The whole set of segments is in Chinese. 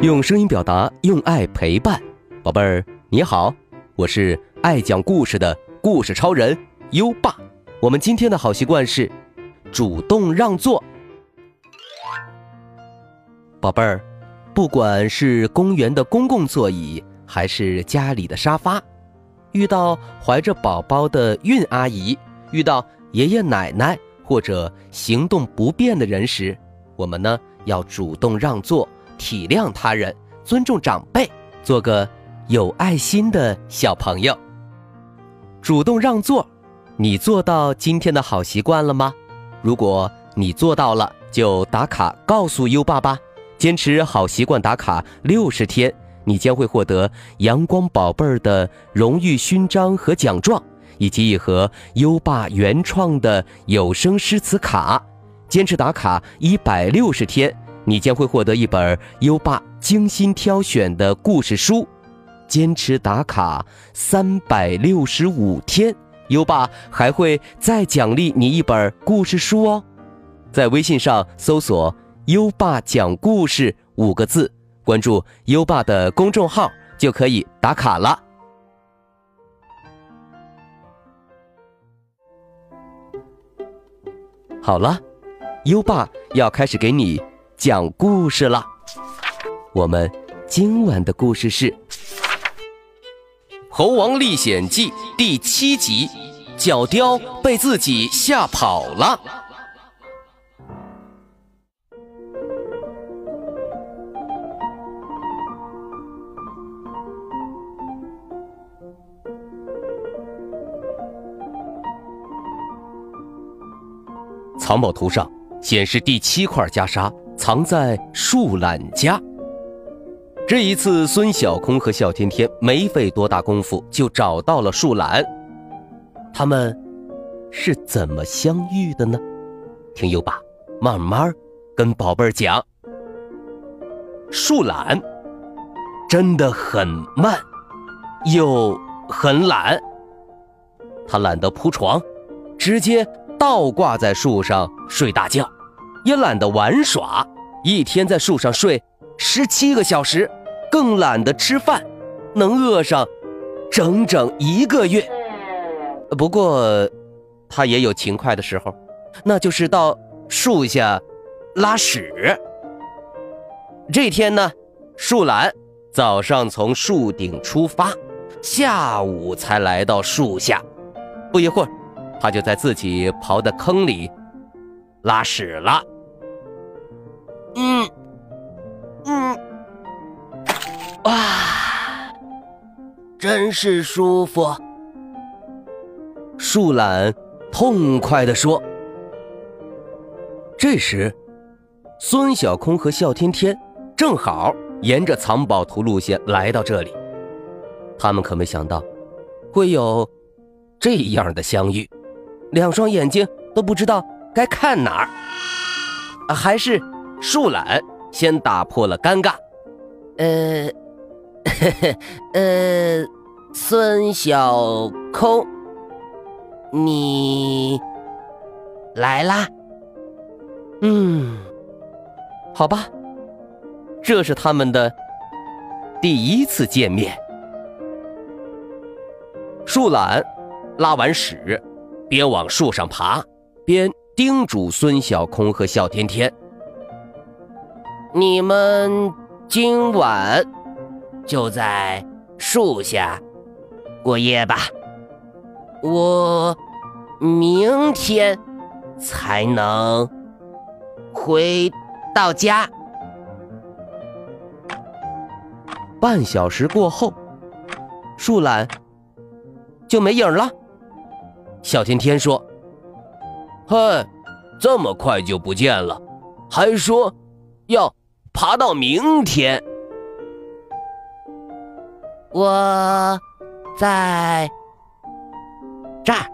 用声音表达，用爱陪伴，宝贝儿你好，我是爱讲故事的故事超人优爸。我们今天的好习惯是主动让座。宝贝儿，不管是公园的公共座椅，还是家里的沙发，遇到怀着宝宝的孕阿姨，遇到爷爷奶奶或者行动不便的人时，我们呢要主动让座。体谅他人，尊重长辈，做个有爱心的小朋友。主动让座，你做到今天的好习惯了吗？如果你做到了，就打卡告诉优爸爸。坚持好习惯打卡六十天，你将会获得阳光宝贝儿的荣誉勋章和奖状，以及一盒优爸原创的有声诗词卡。坚持打卡一百六十天。你将会获得一本优爸精心挑选的故事书，坚持打卡三百六十五天，优爸还会再奖励你一本故事书哦。在微信上搜索“优爸讲故事”五个字，关注优爸的公众号就可以打卡了。好了，优爸要开始给你。讲故事了，我们今晚的故事是《猴王历险记》第七集：角雕被自己吓跑了。藏宝图上显示第七块袈裟。藏在树懒家。这一次，孙小空和笑天天没费多大功夫就找到了树懒。他们是怎么相遇的呢？听优爸慢慢跟宝贝儿讲。树懒真的很慢，又很懒。他懒得铺床，直接倒挂在树上睡大觉，也懒得玩耍。一天在树上睡十七个小时，更懒得吃饭，能饿上整整一个月。不过，他也有勤快的时候，那就是到树下拉屎。这天呢，树懒早上从树顶出发，下午才来到树下。不一会儿，他就在自己刨的坑里拉屎了。真是舒服。树懒痛快地说。这时，孙小空和笑天天正好沿着藏宝图路线来到这里，他们可没想到会有这样的相遇，两双眼睛都不知道该看哪儿，还是。树懒先打破了尴尬，呃，呵 呃，孙小空，你来啦？嗯，好吧，这是他们的第一次见面。树懒拉完屎，边往树上爬，边叮嘱孙小空和笑天天。你们今晚就在树下过夜吧，我明天才能回到家。半小时过后，树懒就没影了。小天天说：“嗨，这么快就不见了，还说要……”爬到明天，我在这儿。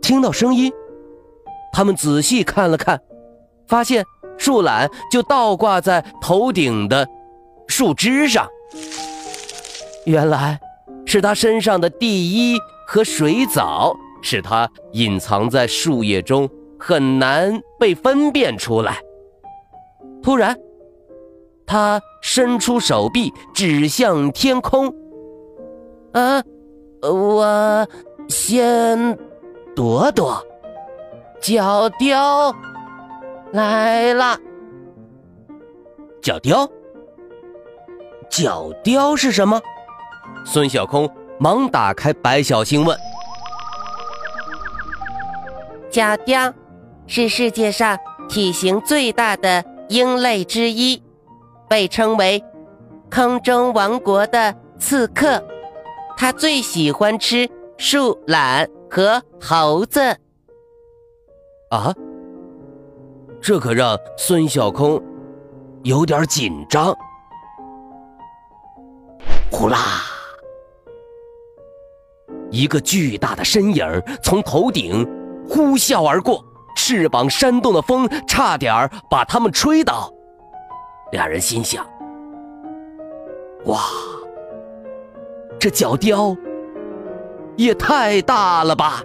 听到声音，他们仔细看了看，发现树懒就倒挂在头顶的树枝上。原来是他身上的地衣和水藻，使他隐藏在树叶中，很难被分辨出来。突然，他伸出手臂指向天空。啊，我先躲躲。角雕来了。角雕，角雕是什么？孙小空忙打开白小星问。角雕是世界上体型最大的鹰类之一，被称为空中王国的刺客。他最喜欢吃树懒和猴子。啊，这可让孙小空有点紧张。呼啦，一个巨大的身影从头顶呼啸而过，翅膀扇动的风差点把他们吹倒。两人心想：哇，这角雕也太大了吧！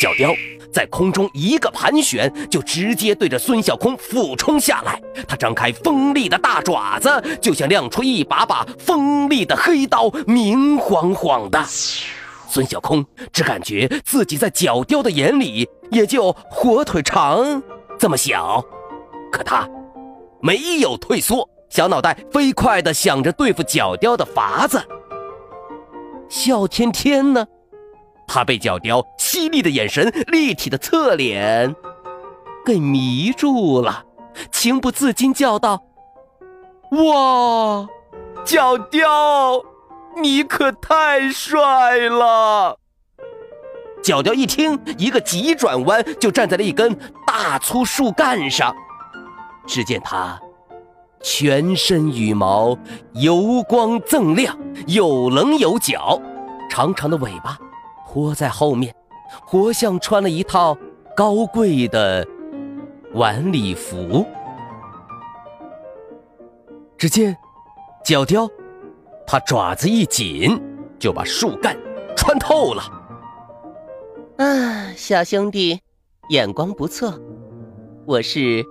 角雕。在空中一个盘旋，就直接对着孙小空俯冲下来。他张开锋利的大爪子，就像亮出一把把锋利的黑刀，明晃晃的。孙小空只感觉自己在角雕的眼里也就火腿肠这么小，可他没有退缩，小脑袋飞快地想着对付角雕的法子。笑天天呢？他被角雕犀利的眼神、立体的侧脸给迷住了，情不自禁叫道：“哇，角雕，你可太帅了！”角雕一听，一个急转弯，就站在了一根大粗树干上。只见他全身羽毛油光锃亮，有棱有角，长长的尾巴。拖在后面，活像穿了一套高贵的晚礼服。只见角雕，他爪子一紧，就把树干穿透了。啊，小兄弟，眼光不错，我是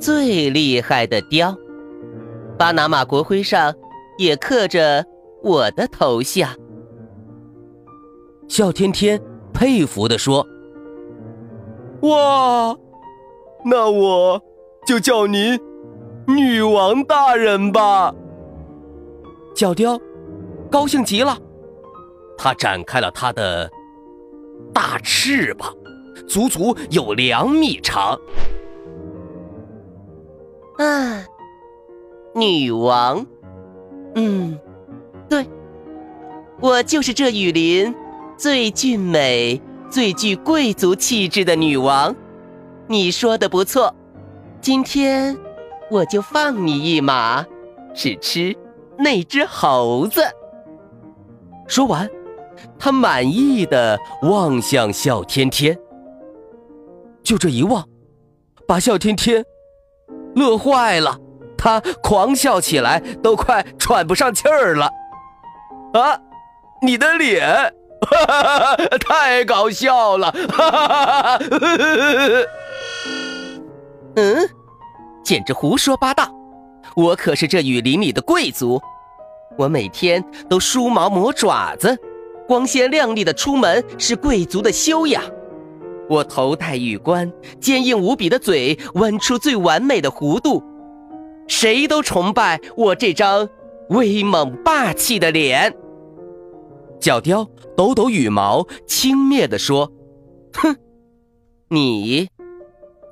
最厉害的雕，巴拿马国徽上也刻着我的头像。笑天天佩服地说：“哇，那我就叫您女王大人吧。”角雕高兴极了，他展开了他的大翅膀，足足有两米长。啊，女王，嗯，对，我就是这雨林。最俊美、最具贵族气质的女王，你说的不错。今天我就放你一马，只吃那只猴子。说完，他满意的望向笑天天。就这一望，把笑天天乐坏了，他狂笑起来，都快喘不上气儿了。啊，你的脸！哈哈哈！太搞笑了！哈哈哈！嗯，简直胡说八道！我可是这雨林里的贵族，我每天都梳毛磨爪子，光鲜亮丽的出门是贵族的修养。我头戴玉冠，坚硬无比的嘴弯出最完美的弧度，谁都崇拜我这张威猛霸气的脸。角雕抖抖羽毛，轻蔑地说：“哼，你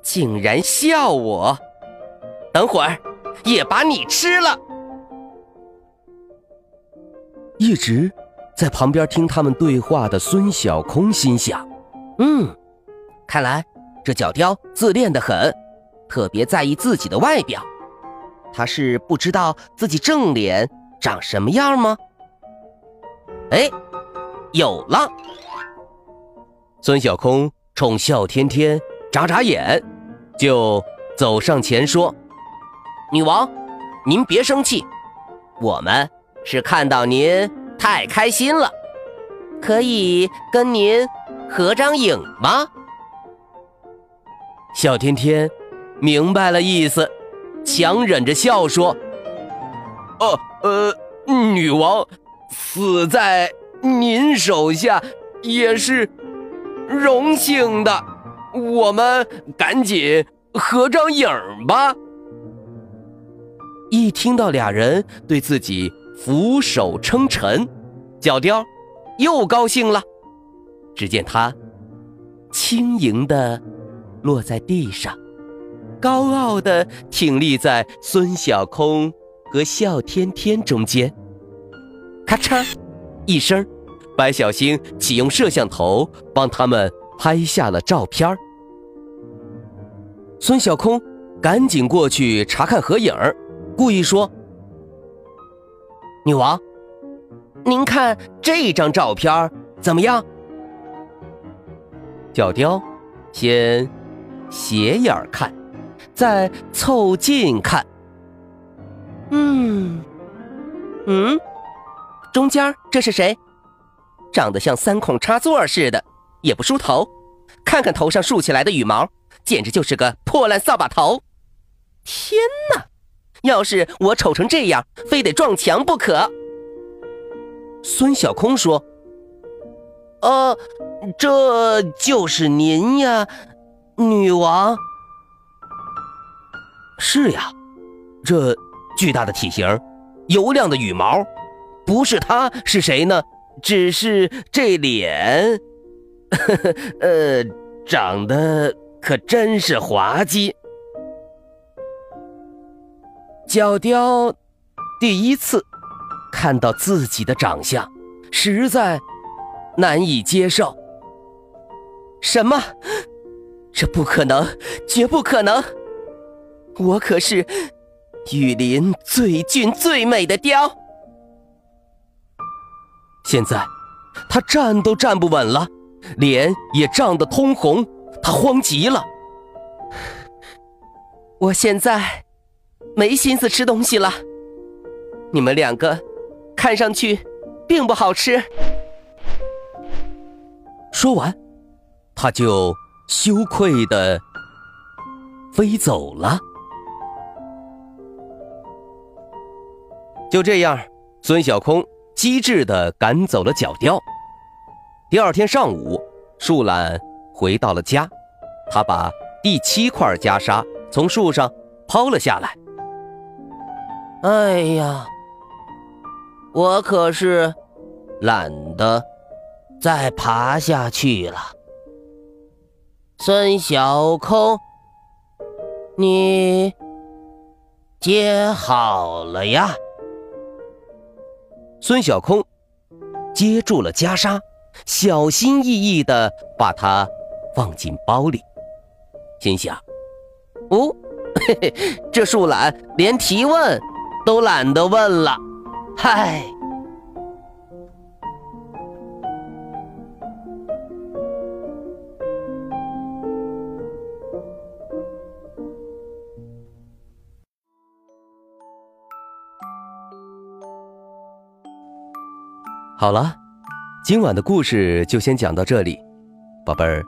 竟然笑我！等会儿也把你吃了。”一直在旁边听他们对话的孙小空心想：“嗯，看来这角雕自恋的很，特别在意自己的外表。他是不知道自己正脸长什么样吗？”哎，有了！孙小空冲笑天天眨眨眼，就走上前说：“女王，您别生气，我们是看到您太开心了，可以跟您合张影吗？”小天天明白了意思，强忍着笑说：“哦，呃，女王死在您手下也是荣幸的，我们赶紧合张影吧。”一听到俩人对自己俯首称臣，角雕又高兴了。只见他轻盈的落在地上，高傲的挺立在孙小空和笑天天中间。咔嚓一声，白小星启用摄像头帮他们拍下了照片孙小空赶紧过去查看合影故意说：“女王，您看这张照片怎么样？”角雕先斜眼看，再凑近看。嗯，嗯，中间这是谁？长得像三孔插座似的，也不梳头。看看头上竖起来的羽毛，简直就是个破烂扫把头。天哪！要是我丑成这样，非得撞墙不可。孙小空说：“呃，这就是您呀，女王。是呀，这巨大的体型，油亮的羽毛，不是他是谁呢？只是这脸，呵 呵呃，长得可真是滑稽。”角雕第一次看到自己的长相，实在难以接受。什么？这不可能，绝不可能！我可是雨林最俊最美的雕。现在他站都站不稳了，脸也涨得通红，他慌极了。我现在。没心思吃东西了，你们两个看上去并不好吃。说完，他就羞愧的飞走了。就这样，孙小空机智的赶走了角雕。第二天上午，树懒回到了家，他把第七块袈裟从树上抛了下来。哎呀，我可是懒得再爬下去了。孙小空，你接好了呀？孙小空接住了袈裟，小心翼翼的把它放进包里，心想：哦，嘿嘿，这树懒连提问。都懒得问了，嗨！好了，今晚的故事就先讲到这里，宝贝儿，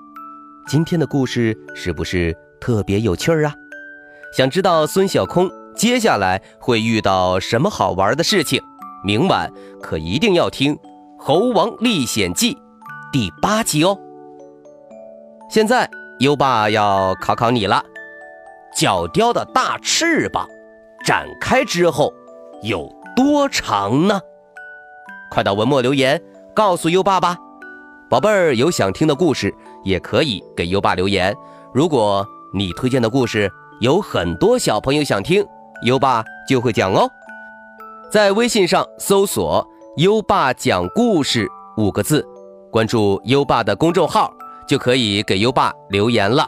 今天的故事是不是特别有趣儿啊？想知道孙小空？接下来会遇到什么好玩的事情？明晚可一定要听《猴王历险记》第八集哦。现在优爸要考考你了：角雕的大翅膀展开之后有多长呢？快到文末留言告诉优爸吧。宝贝儿有想听的故事，也可以给优爸留言。如果你推荐的故事有很多小朋友想听。优爸就会讲哦，在微信上搜索“优爸讲故事”五个字，关注优爸的公众号，就可以给优爸留言了。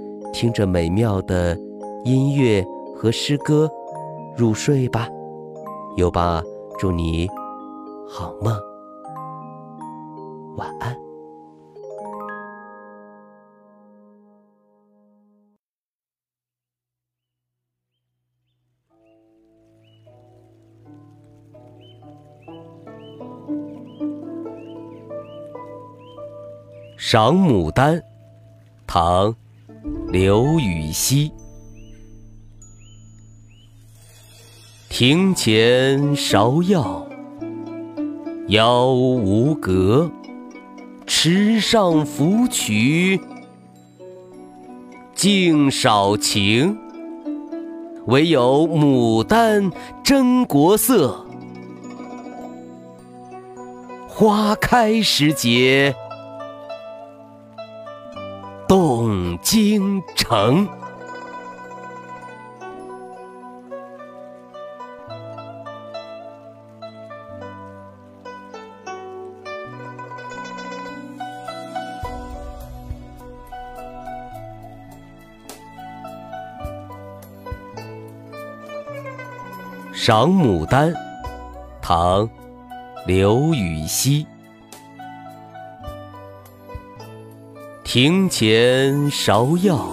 听着美妙的音乐和诗歌入睡吧。优爸，祝你好梦，晚安。赏牡丹，唐·刘禹锡。庭前芍药，妖无格。池上芙蕖，净少情。唯有牡丹真国色，花开时节。京城，赏牡丹，唐·刘禹锡。庭前芍药，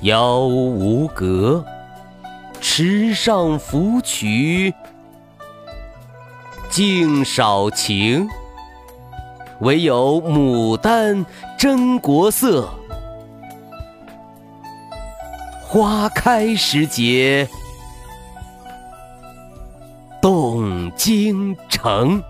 妖无格。池上芙蕖，净少情。唯有牡丹真国色，花开时节动京城。